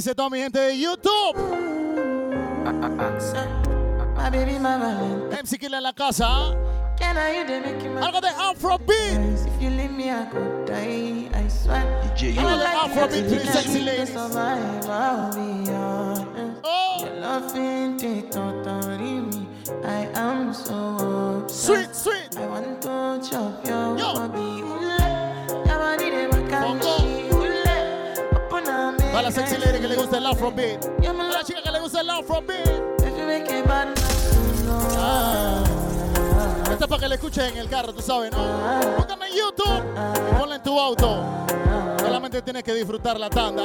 ¿Qué dice toda mi gente de YouTube? My baby, my valentine. MC Killa en la casa. Can I you they make you my Algo de Afrobeat. If you leave me, I could die. I swear. DJ Algo de Like Afrobeat to the to sexy to ladies. survive, I'll be honest. Oh, Your loving take totally me. I am so sweet, sweet. I want to chop your Yo. body. Para la sexy lady que le gusta el Afrobeat. Para la chica que le gusta el Afrobeat. A. Ah. Esto es para que le escuchen en el carro, tú sabes, ¿no? Póngame en YouTube y ponla en tu auto. Solamente tienes que disfrutar la tanda.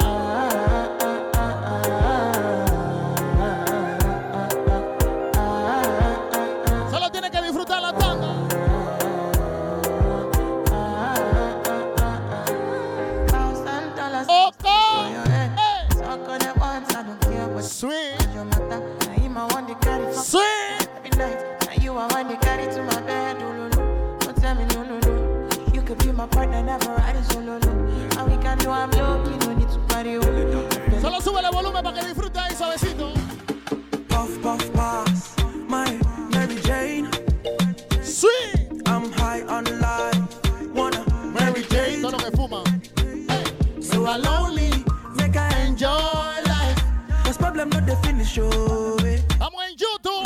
My partner, never ride solo. No. And we can do I'm low, you no need to party. Oh. Solo sube el volumen para que disfrute ahí suavecito. Puff, puff, pass. My Mary Jane. Sweet. I'm high on life. Wanna Mary Jane, todo lo que fuma. so I lonely. Make I enjoy life. Cause problem not the finish, oh. Estamos en YouTube.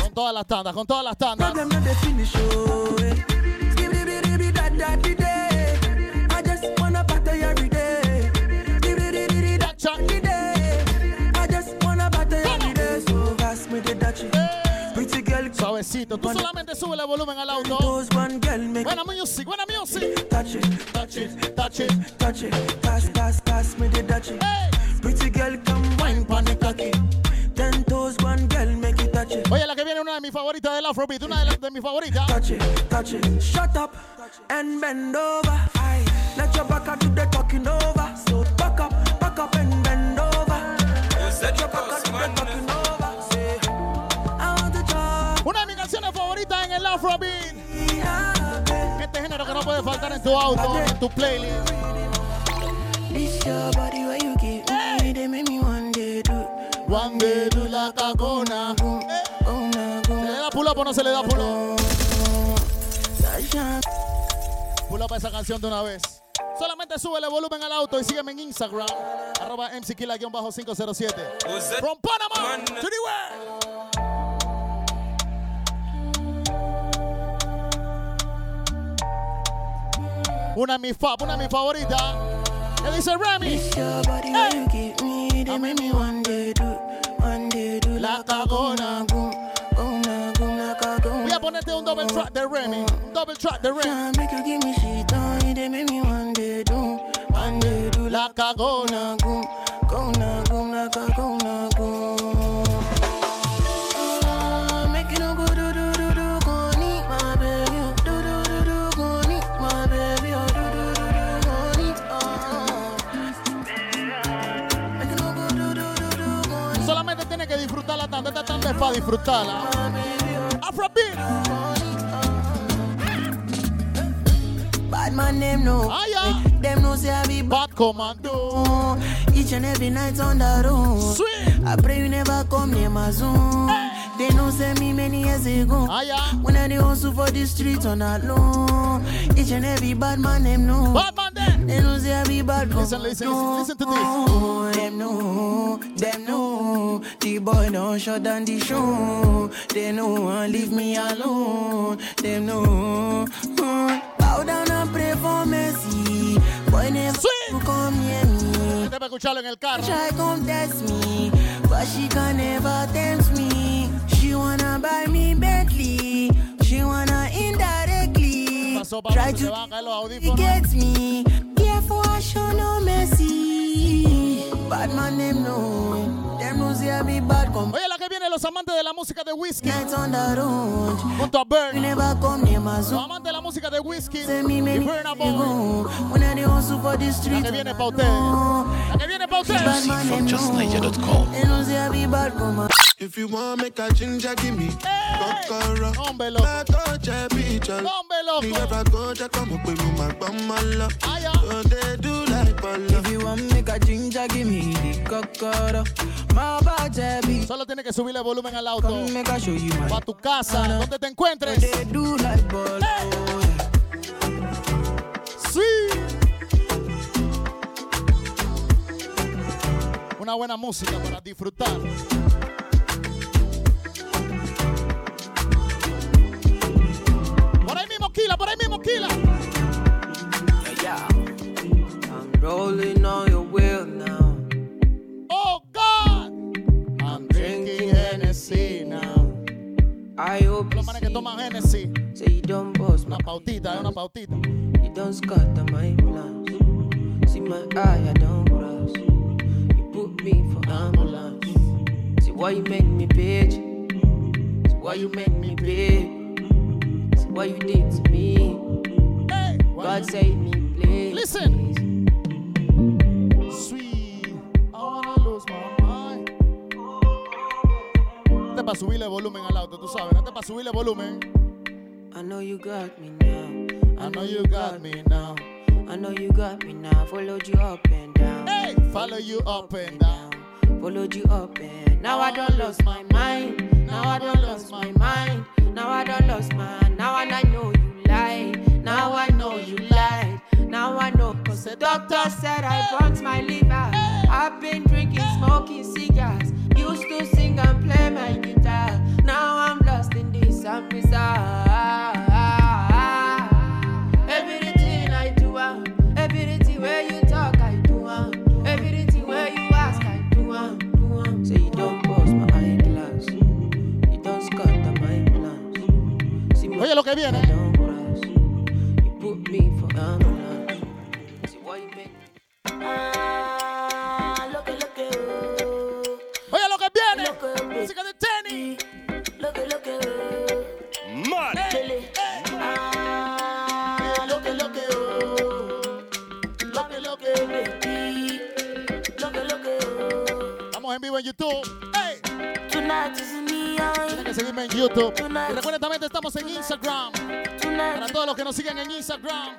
Con todas las tandas, con todas las tandas. Tú solamente sube el volumen al auto. Those one girl make Buena music, buena music. touch it, Touch it, touch it. touch it. Pass, pass, pass me the Dutchie. Hey. Pretty girl, come wine pon the cocky. Ten toes, one girl make it touch it. Oye, la que viene una de mis favoritas del Afrobeat, una de, las de mis favoritas. Touch it, touch it. Shut up and bend over. Let your back out auto, en tu playlist. This your body where you give me. They make me one day do. One day do la cagona. Boom, ¿Se le da pull up o no se le da pull up? Pull up esa canción de una vez. Solamente sube el volumen al auto y sígueme en Instagram. Arroba mckilla-507. From Panama to the world. Una de mis fa, mis favoritas. Que dice Rema. This your body where you give me. They make me one do. One do. La Like a gonna boom. Gonna boom like a gonna. Voy a ponerte un double track de Rema. Double track de Rema. Try make para disfrutarla. Afrobeat. Bad man, them know. Ah, yeah. Them know say I be bad. Commando. Each and every night on the road. Sweet. I pray you never come near my zone. They know say me many years ago. Ah, yeah. When I dey hustle for the streets on alone. Each and every bad man them know. Bad man then. They know say I be bad. Listen, listen, listen, listen to this. Them know, them know. The boy don't shut down the show. They know and leave me alone. Them know. Mm. Bow down and pray for mercy. Boy never Sweet. come near me. Debe escucharlo en el carro. Try come test me, but she can never tempt me. She wanna buy me Bentley. She wanna indirectly Pasó para try to van a caer los get me. Careful, I show no mercy. Bad man them know, them know say I be bad come. Oye, la que viene, los amantes de la música de whisky. Nights on the road, Junto a you Burn. never come near my Los amantes de la música de whisky. Say me Y many Burna years when I hustle for the La que viene pa' ustedes. La que viene pa' Bad ustedes. man them know, they know be bad come. If you want make a ginger, give me Hey. kokoro. Hombre loco. I touch a picture. Hombre Me loco. ever go to come up with my bum my love. Ah, yeah. So ginger, give me the cocoa. My body Solo tienes que subirle volumen al auto. Come make I show you my. O a tu casa, donde te encuentres. They do like ball. Hey. Sí. Una buena música para disfrutar. Por ahí mismo, Kila, por ahí mismo, Kila. yeah, yeah. I'm rolling on your wheel now. Oh, God. I'm drinking Hennessy now. I hope Los you manes que toman Hennessy. you don't boss my Una pautita, es una pautita. You don't scatter my plans. See my eye, I don't cross. You put me for ambulance. See why you make me bitch. See why you make me bitch. See what you did to me. Hey. God save me, please. Listen. Para subirle volumen al auto, tú sabes. Es para subirle volumen. I know you got me now. I know you got me now. I know you got me now. Followed you up and down. Hey, follow you up and down. Followed you up and now I don't lose my mind. Now I don't lose my mind. Now I don't lose my now and I know you lie. Now I know you lied. En vivo en YouTube. Hey, tienen que seguirme en YouTube. Y recuerden también que estamos en Instagram. Para todos los que nos siguen en Instagram.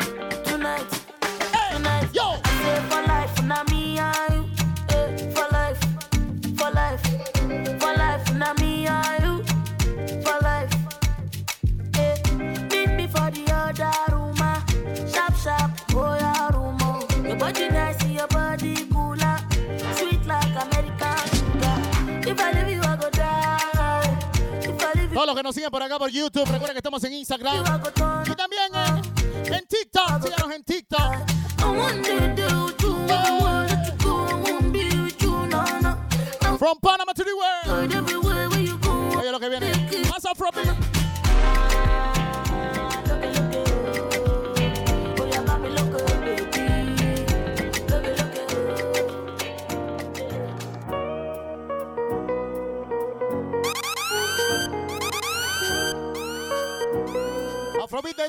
Hey, yo. Nos siguen por acá por YouTube, recuerden que estamos en Instagram. Y también en, en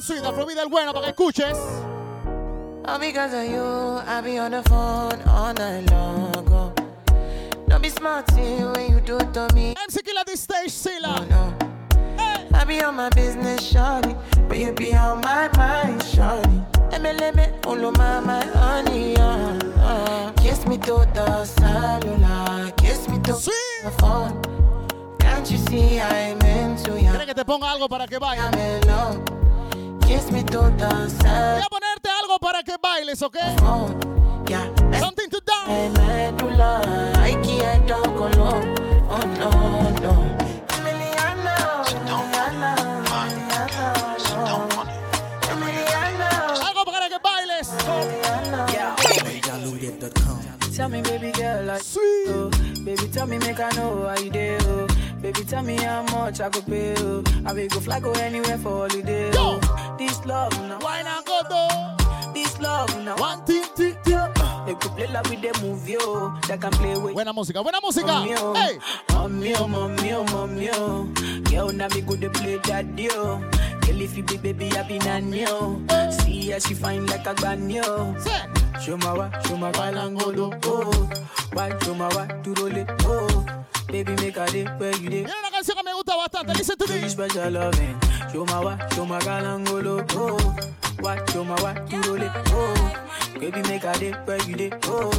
Del sweet, Afrobeat del bueno para que escuches. All because of you, I be on the phone all night long. Don't be smart when you do it to me. MC Killa this stage, Oh, Sila. no. I be on my business, shawty, but you be on my mind, shawty. Me, all my, my honey, uh, uh. Kiss me to the cellular, kiss me to Sweet. the phone. Can't you see I'm into ya? ¿Quieres que te ponga algo para que bailes? I'm in love. Voy a ponerte algo para que bailes, ¿ok? phone. Yeah, Something to dance. and medulla, I can't talk alone. Oh no, no. Algo para que bailes. Tell me, baby girl, like Sweet. oh. Baby, tell me, make I know how you do. Baby, tell me how much I could pay. Oh. I will go fly, go anywhere for holiday. Yo. This love now, Wine and go do. this love now. One, two, three, two. They could play like with the movie, oh. That can play with. Buena música, buena música. Mommy, oh. Hey. Mommy, oh, mommy, oh, mommy, oh. Girl, now me good to play that deal. Girl, if you be baby, I be nanny, oh. See how she fine like a granny, oh. Show my wa, show my balangolo, oh. Why, show my wa, to roll it, oh. Baby, make a day where you day. Viene una canción que me gusta bastante. Listen to Do you this. special loving? Show my wa, show my galangolo, oh. Why, show my wa, to roll it, oh. Baby, make a day where you day. Oh,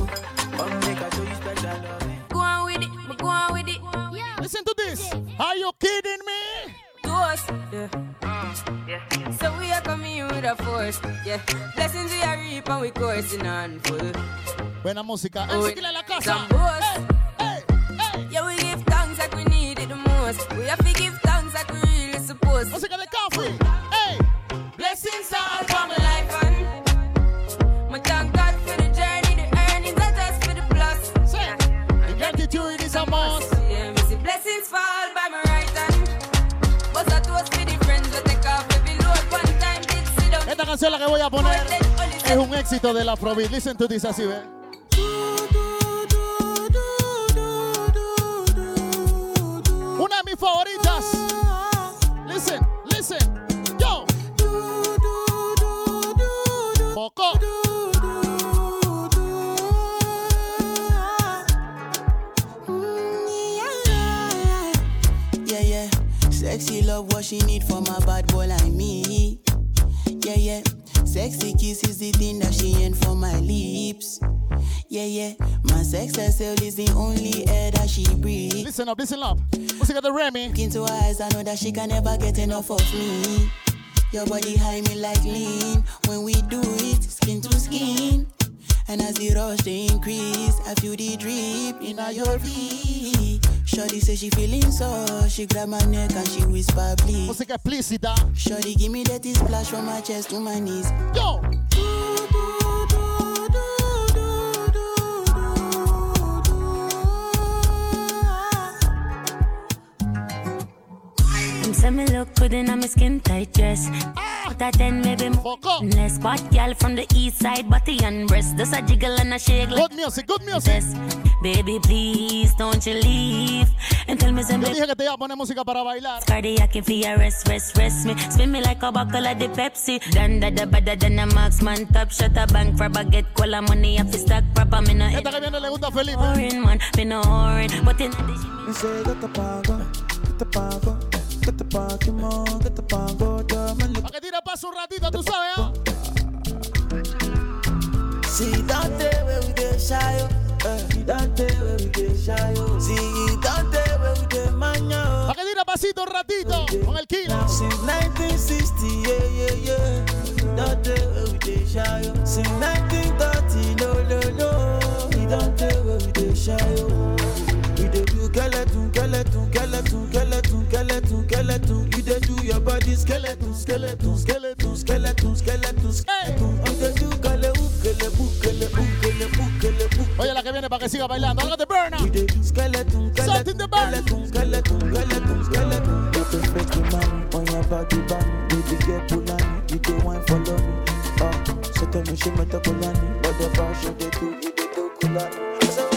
come make a show you special love. Go on with it, go on with it. Listen to this. Are you kidding me? To us, yeah. Mm, yeah. So we are coming with a force, yeah. Blessings we are reaping, we coursing on full. Buena música. Oh, Enseguida en la casa. some boss. Hey, most. We have to give thanks like we really supposed. Música de coffee. Hey. Blessings all for my life and my thank God for the journey, the earnings are just for the plus. Say. The gratitude is a must. Yeah, see blessings fall by my right hand. But I toast for the friends that take off every load one time. Did sit down. Esta canción la que voy a poner es un éxito de la Afrobeat. Listen to this así, ve. Favoritas. Listen, listen. Yo. Poco. Yeah, yeah. Sexy love, what she need from a bad boy like me. Yeah, yeah. Sexy kiss is the thing that she ain't for my lips. Yeah, yeah. My sex herself is the only air that she breathes. Listen up, listen up. Música de Rema. Look into her eyes, I know that she can never get enough of me. Your body high me like lean. When we do it, skin to skin. And as the rush they increase, I feel the drip in your V. Shorty say she feeling so, she grab my neck and she whisper please. Música explícita. Shorty give me that splash from my chest to my knees. Yo. Say me look good in a me skin tight dress. But I then maybe more Poco. less. Bad girl from the east side, body and breast. Just a jiggle and a shake like Good music, good music. this. Baby, please don't you leave and tell me some Yo dije que te iba a poner música para bailar. cardiac if you rest, rest, rest me. Spin me like a buckle of the Pepsi. Done that, the better than a marksman. Top shot a bank for baguette. Cola money, I fi stack proper. Me no Esta que viene le gusta a Felipe. boring man, me no whoring. But in the Me say, get the pago, get the pago, get the pago, mo, get the pago, dame Para que tire paso un ratito, tú sabes, ¿ah? See, don't tell where we get shy, oh. Eh, don't tell where we get shy, oh. See, don't tell where we get mania, Para que tire pasito un ratito con el kilo. Since 1960, yeah, yeah, yeah. Don't tell where we skeleton, skeleton, skeleton, skeleton. You. Oye, la que viene para que siga bailando. Hágate burner. We dey do skeleton, Something to burn. skeleton, skeleton, skeleton, skeleton. You perfect the man on your body band. Baby girl Pulani, you do wine follow me. Ah, so tell me she met a Pulani. Whatever she they do, you they do Kulani. So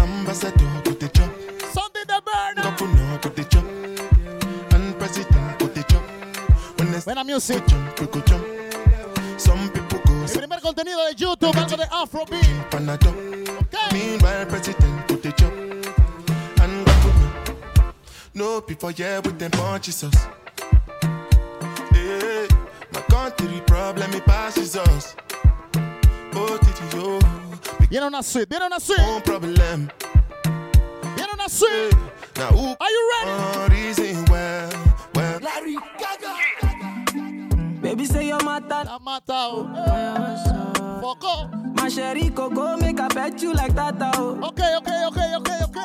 Ambassador go the job, Buena music. jump, we. Some people go El primer contenido de YouTube, algo de Afrobeat. Okay. Meanwhile, president go the job, and governor. No people here with them punches us. Hey, eh, my country problem it passes us. Oh, did you? Viene una suite, viene una suite, No problem. viene una suite. Eh, now who Are you ready? reason say you're my dad. La ha My sherry coco make I pet you like that. Oh. Ok, ok, ok, ok, ok.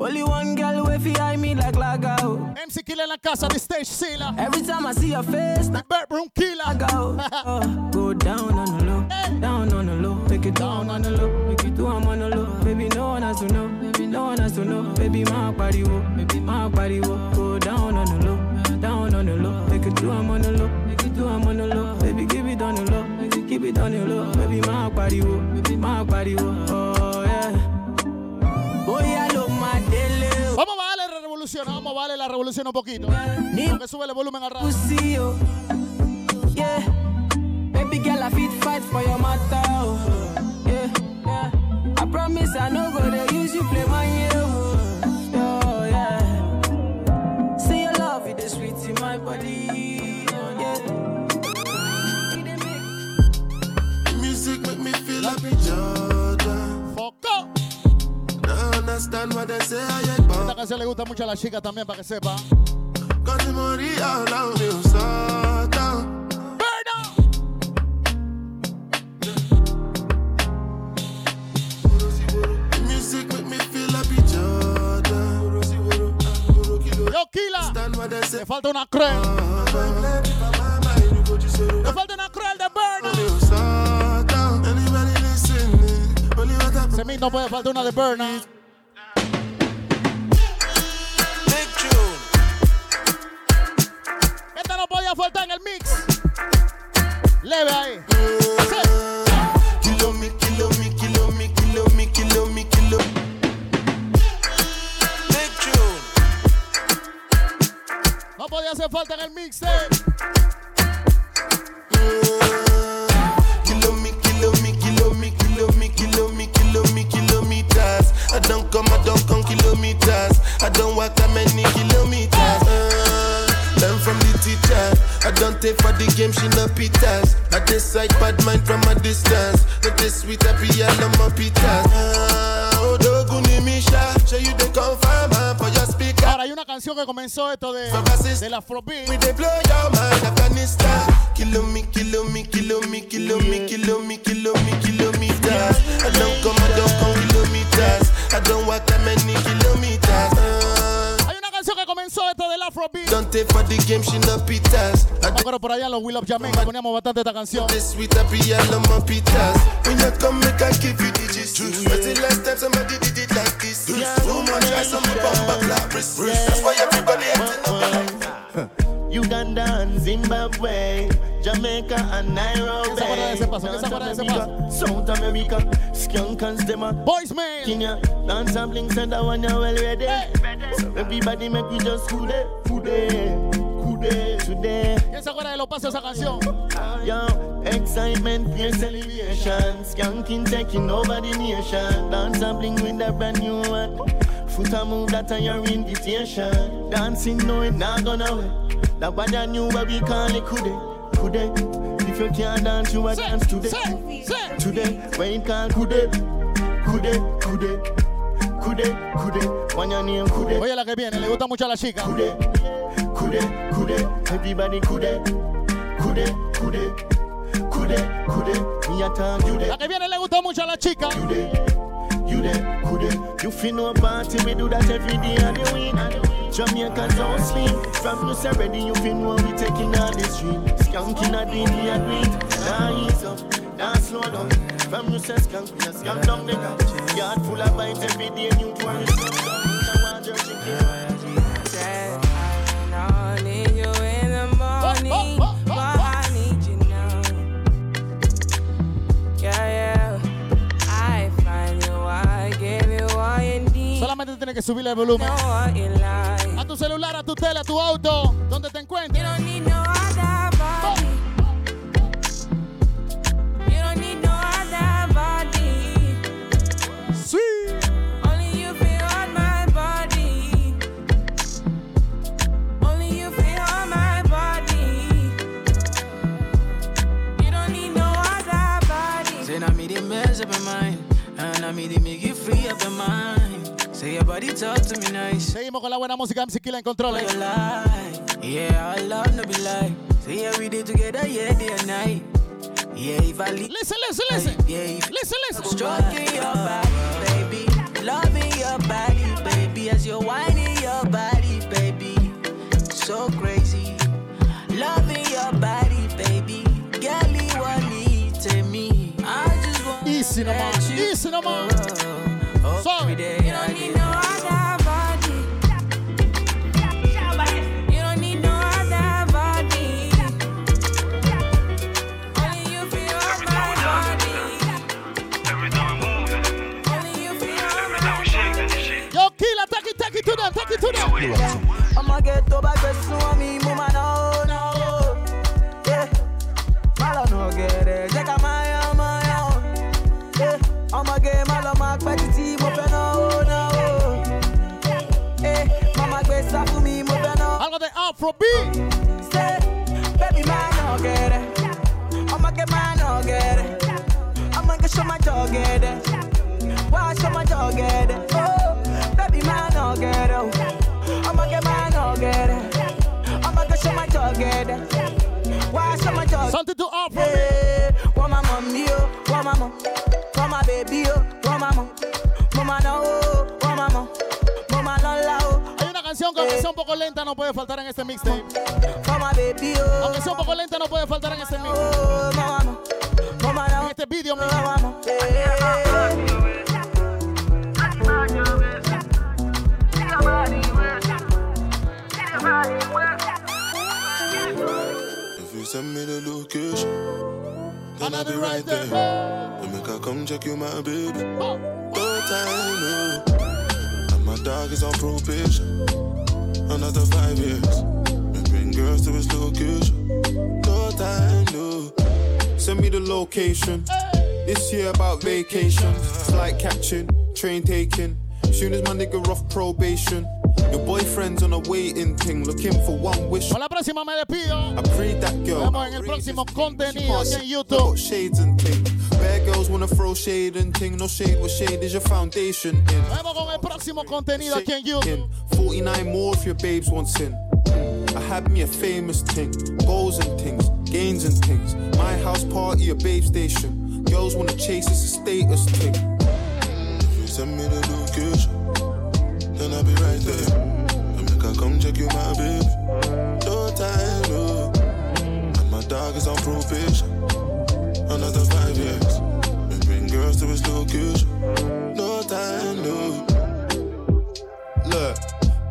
Only one girl way fi eye me like laga. Oh. MC Killa la casa de Stage Sila. Every time I see your face, The Bedroom Killer. go. Oh, go down on the low, down on the low, take it down on the low, make it do I'm on the low. Baby, no one has to know, baby, no one has to know. Baby, my body wo, baby, my body wo. Go down on the low, down on the low, take it do I'm on the low, baby, keep it on the low. Baby, my body wo, baby, my body wo. Oh yeah. Boy, I love my daily. Vamos a bajarle la revolución, vamos a bajarle la revolución un poquito. Ni Porque sube el volumen al radio. pussy, oh. Yeah. Baby girl, I fit fight for your matter, oh. Yeah, yeah. I promise I no go to use you play my yeah, oh. Oh, yeah. See your love, it is sweet in my body. Foco. Esta canción le gusta mucho a las chicas también, para que sepa. Yo, Kila. Le falta una crema. No puede faltar una de Burna. Esta no podía faltar en el mix. Leve ahí. Kilo me, kilo me, kilo me, kilo me, kilo me, kilo. No podía hacer falta en el mix. Eh. Kilometers. I don't come, I don't come kilometers. I don't walk that many kilometers. Uh, learn from the teacher. I don't take for the game, she no pitas. I decide bad mind from a distance. Not this sweet, I be all on my pitas. Uh, Odoguni Misha, show you the confirm for your hay una canción que comenzó esto de, de la Afrobeat. Hay una canción que comenzó esto del Afrobeat. Me acuerdo por allá en los Will of poníamos bastante esta canción. South America, skunk and stemmer. Voicemail. Kenya, dance and bling, send that one you well ready. So everybody make we just cool it, cool it, today. ¿Quién se acuerda de los pasos de esa canción? Ah, yo, excitement, celebration. Skanking taking over the nation. Dance and bling with a brand new one. Foot a move that your invitation. Dancing, no, it not gonna wait. That bad new, we call it, kude, kude. If you can't dance, you a dance today. Today, when it call kude, kude, kude, kude, kude. When your name kude. Oye la que viene, le gusta mucho a la chica. Kude, kude, kude. Everybody kude, kude, kude, kude, kude. Me a talk you La que viene le gusta mucho a la chica. You there, you there. You feel no party, we do that every day and the week. Jamaicans don't sleep. From you say ready, you feel no we taking all the street. Skanking a day, we agree. Now ease up, now slow down. From you say skank, we a skank down the ground. Yard full of vibes every day, new tourists. Tienes que subirle el volumen. Know what you like. A tu celular, a tu tele, a tu auto, donde te encuentres. You don't need no other body. You don't need no other body. Sí. Only you feel on my body. Only you feel on my body. You don't need no other body. Say now me the mess up in mind, and I me the make you free up in mind. Say your body talk to me nice. Seguimos con la buena música MC Killa en controles. Yeah, our love no be lie. Say yeah, we did together, yeah, day and night. Yeah, if I leave. Listen, listen, listen. Yeah, if Listen, listen. Stroking your body, baby. Loving your body, baby. As you're whining your body, baby. So crazy. Loving your body, baby. Girl, you want me to me. I just want easy them, take it to. I'ma get to back with some me, mama, no, no. Yeah, malo no get it. Jeka maya, maya. Yeah, I'ma get malo mak petiti, mo fe no, no. Yeah, mama gbe sa fún mi, mo fe no. Algo de Afrobeat. Say, baby, man, no get it. I'ma get man, no get it. I'ma get show my dog get it. Why show my dog get it? Oh, Baby, man, no get it. I'ma get man, no get it. I'ma go show my target. Why show my target? Something to offer. Hey, want my mommy, oh, want my mom. Want my baby, oh, want my mom. Mama, no, oh, want my mom. Mama, no, la, oh. Hay una canción que aunque sea un poco lenta no puede faltar en este mixtape. My baby, oh. Aunque sea un poco lenta no puede faltar en este mixtape. Oh, mama, mama, no. En este video, mi be right there. Make I come check you, my baby. No time, no. And my dog is on probation. Another five years. And bring girls to his location. No time, no. Send me the location. This year about vacation. Flight catching, train taking. Soon as my nigga off probation. Your boyfriend's on a waiting thing, looking for one wish. Con la próxima me despido. I prayed that girl. Vemos en el próximo contenido aquí en YouTube. Shades and ting. Bad girls wanna throw shade and ting. No shade, what shade is your foundation in? Vemos con el próximo contenido aquí en YouTube. 49 more if your babes want sin. I had me a famous ting, goals and things, gains and things. My house party, a babe station. Girls wanna chase, it's a status thing. Send me the location, then I'll be right there. And make I come check you, my baby. No time, no. And my dog is on probation. Another five years. And bring girls to his location. No time, no.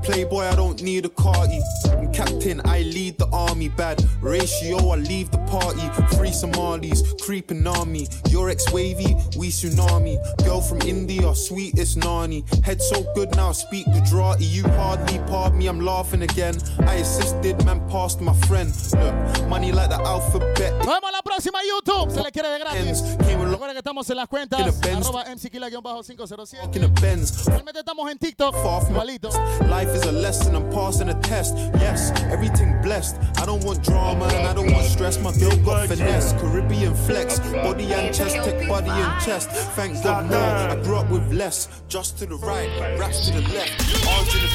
Playboy, I don't need a carty. I'm captain, I lead the army. Bad ratio, I leave the party. Free Somalis, creeping on me. Your ex wavy, we tsunami. Girl from India, sweetest nani. Head so good now, speak Gujarati. You hardly pardon me, I'm laughing again. I assisted, man, passed my friend. Look, money like the alphabet. Nos vemos la próxima YouTube. Se le quiere de gratis. Ends, came along Recuerden que estamos en las cuentas. A. Arroba MCKila-507. in a Benz. Realmente estamos en TikTok. Igualito. Life is a lesson, I'm passing a test. Yes, everything blessed. I don't want drama and I don't want stress. My girl got finesse, Caribbean flex, body and chest, tech body and chest. Thank God, more. I grew up with less. Just to the right, raps to the left. All to the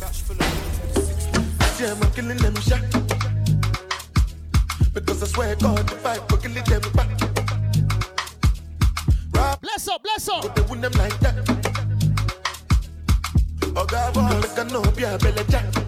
Batch Yeah, I'm killing them shot. Because I swear God, if I go killing them back. Bless up, bless up. they win them like that. No be a belly.